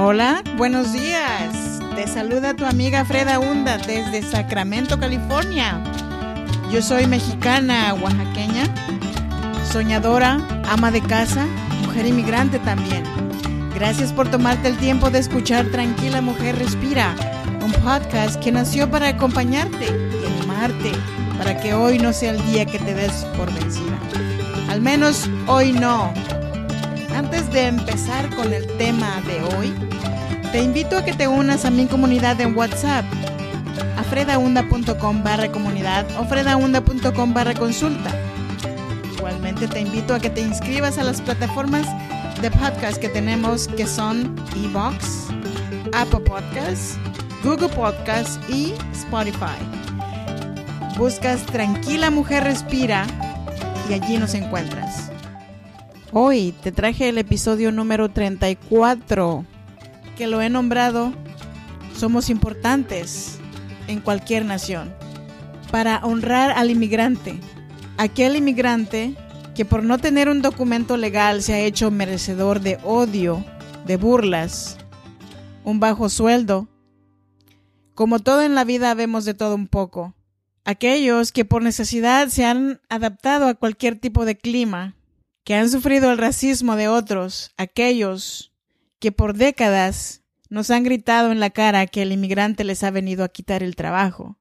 Hola, buenos días. Te saluda tu amiga Freda Hunda desde Sacramento, California. Yo soy mexicana, oaxaqueña, soñadora, ama de casa, mujer inmigrante también. Gracias por tomarte el tiempo de escuchar Tranquila Mujer Respira, un podcast que nació para acompañarte y animarte, para que hoy no sea el día que te des por vencida. Al menos hoy no. Antes de empezar con el tema de hoy, te invito a que te unas a mi comunidad en WhatsApp, a fredaunda.com barra comunidad o fredaunda.com barra consulta. Igualmente te invito a que te inscribas a las plataformas de podcast que tenemos que son Evox, Apple Podcasts, Google Podcasts y Spotify. Buscas Tranquila Mujer Respira y allí nos encuentras. Hoy te traje el episodio número 34, que lo he nombrado Somos importantes en cualquier nación, para honrar al inmigrante, aquel inmigrante que por no tener un documento legal se ha hecho merecedor de odio, de burlas, un bajo sueldo. Como todo en la vida vemos de todo un poco. Aquellos que por necesidad se han adaptado a cualquier tipo de clima, que han sufrido el racismo de otros, aquellos que por décadas nos han gritado en la cara que el inmigrante les ha venido a quitar el trabajo.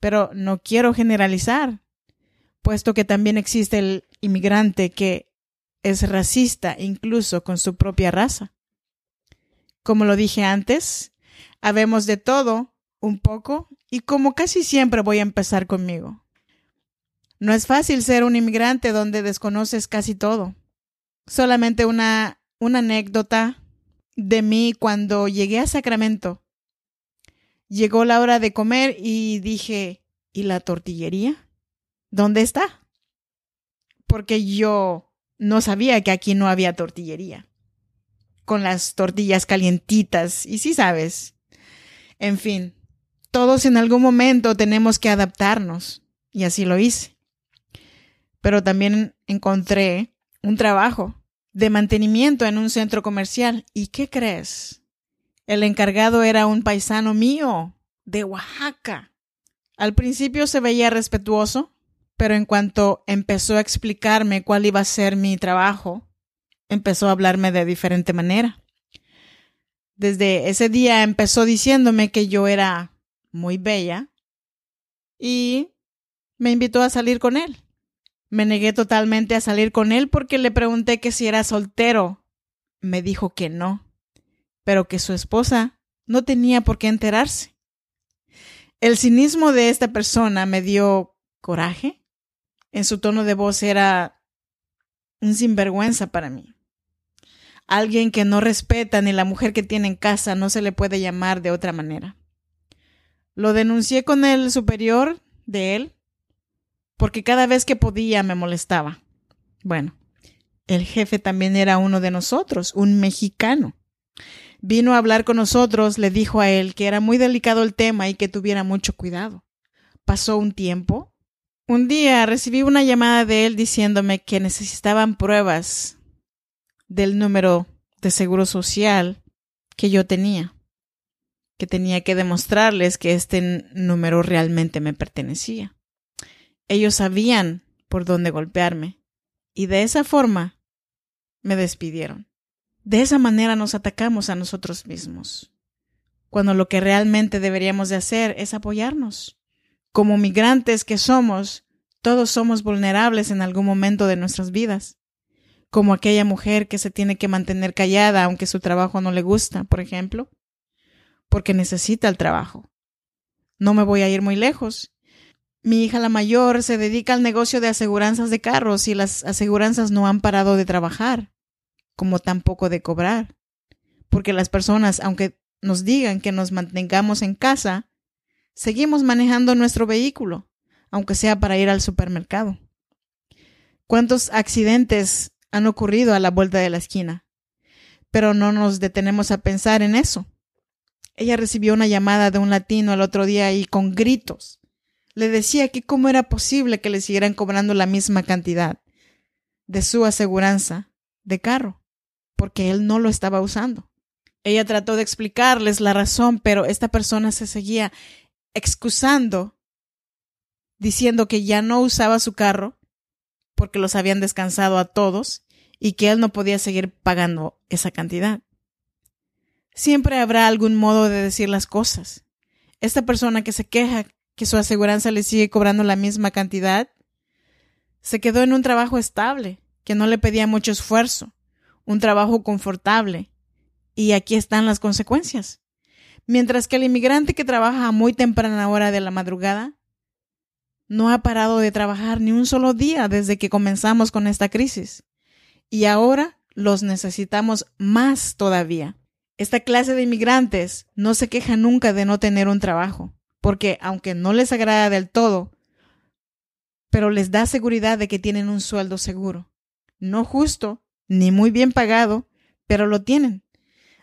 Pero no quiero generalizar, puesto que también existe el inmigrante que es racista incluso con su propia raza. Como lo dije antes, habemos de todo un poco y como casi siempre voy a empezar conmigo. No es fácil ser un inmigrante donde desconoces casi todo. Solamente una, una anécdota de mí cuando llegué a Sacramento. Llegó la hora de comer y dije, ¿y la tortillería? ¿Dónde está? Porque yo no sabía que aquí no había tortillería. Con las tortillas calientitas, y sí sabes. En fin, todos en algún momento tenemos que adaptarnos, y así lo hice pero también encontré un trabajo de mantenimiento en un centro comercial. ¿Y qué crees? El encargado era un paisano mío, de Oaxaca. Al principio se veía respetuoso, pero en cuanto empezó a explicarme cuál iba a ser mi trabajo, empezó a hablarme de diferente manera. Desde ese día empezó diciéndome que yo era muy bella y me invitó a salir con él. Me negué totalmente a salir con él porque le pregunté que si era soltero. Me dijo que no, pero que su esposa no tenía por qué enterarse. El cinismo de esta persona me dio coraje. En su tono de voz era un sinvergüenza para mí. Alguien que no respeta ni la mujer que tiene en casa no se le puede llamar de otra manera. Lo denuncié con el superior de él porque cada vez que podía me molestaba. Bueno, el jefe también era uno de nosotros, un mexicano. Vino a hablar con nosotros, le dijo a él que era muy delicado el tema y que tuviera mucho cuidado. Pasó un tiempo. Un día recibí una llamada de él diciéndome que necesitaban pruebas del número de seguro social que yo tenía, que tenía que demostrarles que este número realmente me pertenecía. Ellos sabían por dónde golpearme y de esa forma me despidieron. De esa manera nos atacamos a nosotros mismos, cuando lo que realmente deberíamos de hacer es apoyarnos. Como migrantes que somos, todos somos vulnerables en algún momento de nuestras vidas, como aquella mujer que se tiene que mantener callada aunque su trabajo no le gusta, por ejemplo, porque necesita el trabajo. No me voy a ir muy lejos. Mi hija la mayor se dedica al negocio de aseguranzas de carros y las aseguranzas no han parado de trabajar, como tampoco de cobrar. Porque las personas, aunque nos digan que nos mantengamos en casa, seguimos manejando nuestro vehículo, aunque sea para ir al supermercado. ¿Cuántos accidentes han ocurrido a la vuelta de la esquina? Pero no nos detenemos a pensar en eso. Ella recibió una llamada de un latino el otro día y con gritos le decía que cómo era posible que le siguieran cobrando la misma cantidad de su aseguranza de carro, porque él no lo estaba usando. Ella trató de explicarles la razón, pero esta persona se seguía excusando, diciendo que ya no usaba su carro porque los habían descansado a todos y que él no podía seguir pagando esa cantidad. Siempre habrá algún modo de decir las cosas. Esta persona que se queja que su aseguranza le sigue cobrando la misma cantidad, se quedó en un trabajo estable, que no le pedía mucho esfuerzo, un trabajo confortable, y aquí están las consecuencias. Mientras que el inmigrante que trabaja a muy temprana hora de la madrugada no ha parado de trabajar ni un solo día desde que comenzamos con esta crisis. Y ahora los necesitamos más todavía. Esta clase de inmigrantes no se queja nunca de no tener un trabajo, porque aunque no les agrada del todo, pero les da seguridad de que tienen un sueldo seguro. No justo, ni muy bien pagado, pero lo tienen.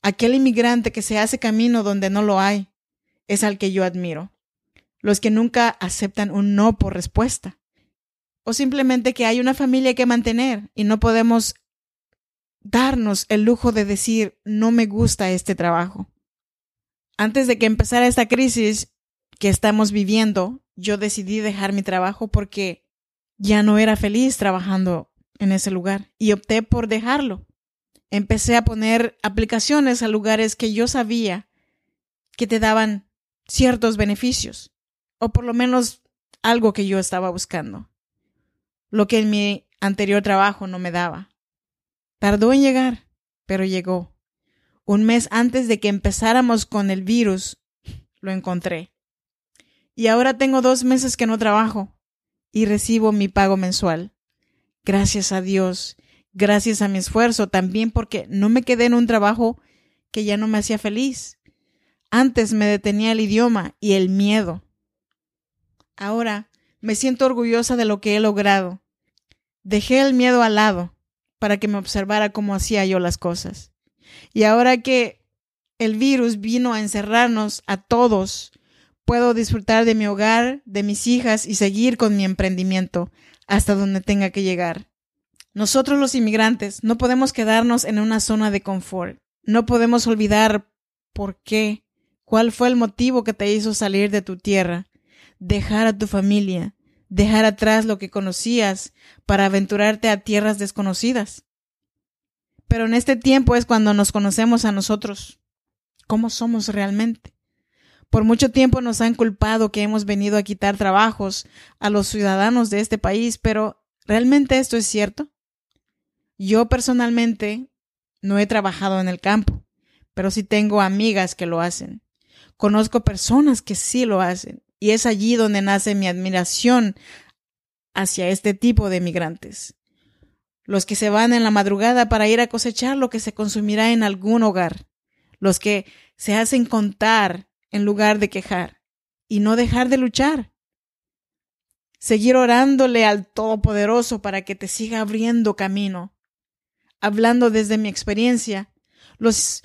Aquel inmigrante que se hace camino donde no lo hay es al que yo admiro. Los que nunca aceptan un no por respuesta. O simplemente que hay una familia que mantener y no podemos darnos el lujo de decir no me gusta este trabajo. Antes de que empezara esta crisis que estamos viviendo, yo decidí dejar mi trabajo porque ya no era feliz trabajando en ese lugar y opté por dejarlo empecé a poner aplicaciones a lugares que yo sabía que te daban ciertos beneficios, o por lo menos algo que yo estaba buscando, lo que en mi anterior trabajo no me daba. Tardó en llegar, pero llegó. Un mes antes de que empezáramos con el virus, lo encontré. Y ahora tengo dos meses que no trabajo y recibo mi pago mensual. Gracias a Dios gracias a mi esfuerzo, también porque no me quedé en un trabajo que ya no me hacía feliz. Antes me detenía el idioma y el miedo. Ahora me siento orgullosa de lo que he logrado. Dejé el miedo al lado para que me observara cómo hacía yo las cosas. Y ahora que el virus vino a encerrarnos a todos, puedo disfrutar de mi hogar, de mis hijas y seguir con mi emprendimiento hasta donde tenga que llegar. Nosotros los inmigrantes no podemos quedarnos en una zona de confort. No podemos olvidar por qué, cuál fue el motivo que te hizo salir de tu tierra, dejar a tu familia, dejar atrás lo que conocías para aventurarte a tierras desconocidas. Pero en este tiempo es cuando nos conocemos a nosotros, cómo somos realmente. Por mucho tiempo nos han culpado que hemos venido a quitar trabajos a los ciudadanos de este país, pero ¿realmente esto es cierto? Yo personalmente no he trabajado en el campo, pero sí tengo amigas que lo hacen. Conozco personas que sí lo hacen y es allí donde nace mi admiración hacia este tipo de migrantes. Los que se van en la madrugada para ir a cosechar lo que se consumirá en algún hogar. Los que se hacen contar en lugar de quejar y no dejar de luchar. Seguir orándole al Todopoderoso para que te siga abriendo camino hablando desde mi experiencia, los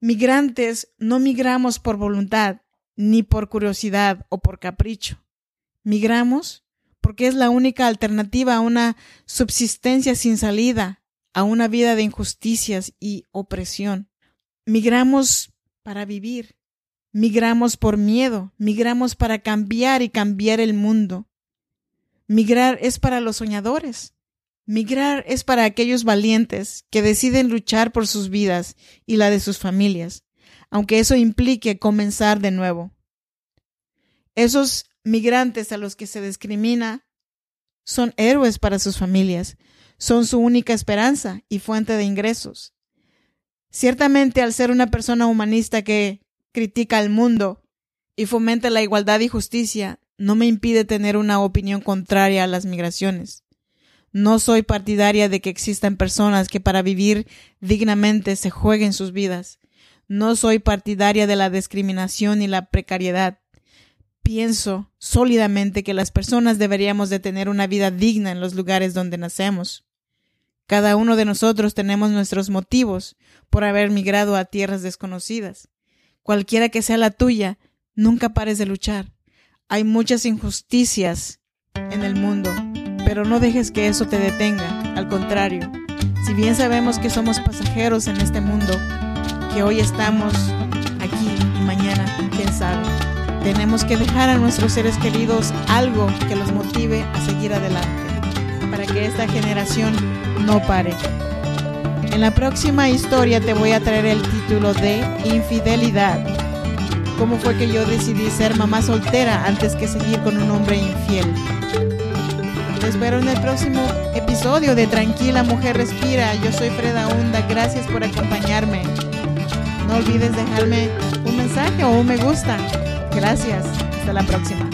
migrantes no migramos por voluntad, ni por curiosidad o por capricho. Migramos porque es la única alternativa a una subsistencia sin salida, a una vida de injusticias y opresión. Migramos para vivir, migramos por miedo, migramos para cambiar y cambiar el mundo. Migrar es para los soñadores, Migrar es para aquellos valientes que deciden luchar por sus vidas y la de sus familias, aunque eso implique comenzar de nuevo. Esos migrantes a los que se discrimina son héroes para sus familias, son su única esperanza y fuente de ingresos. Ciertamente al ser una persona humanista que critica al mundo y fomenta la igualdad y justicia, no me impide tener una opinión contraria a las migraciones. No soy partidaria de que existan personas que para vivir dignamente se jueguen sus vidas. No soy partidaria de la discriminación y la precariedad. Pienso sólidamente que las personas deberíamos de tener una vida digna en los lugares donde nacemos. Cada uno de nosotros tenemos nuestros motivos por haber migrado a tierras desconocidas. Cualquiera que sea la tuya, nunca pares de luchar. Hay muchas injusticias en el mundo pero no dejes que eso te detenga, al contrario. Si bien sabemos que somos pasajeros en este mundo, que hoy estamos aquí y mañana, quién sabe. Tenemos que dejar a nuestros seres queridos algo que los motive a seguir adelante, para que esta generación no pare. En la próxima historia te voy a traer el título de Infidelidad. ¿Cómo fue que yo decidí ser mamá soltera antes que seguir con un hombre infiel? Te espero en el próximo episodio de Tranquila Mujer Respira. Yo soy Freda Hunda. Gracias por acompañarme. No olvides dejarme un mensaje o un me gusta. Gracias. Hasta la próxima.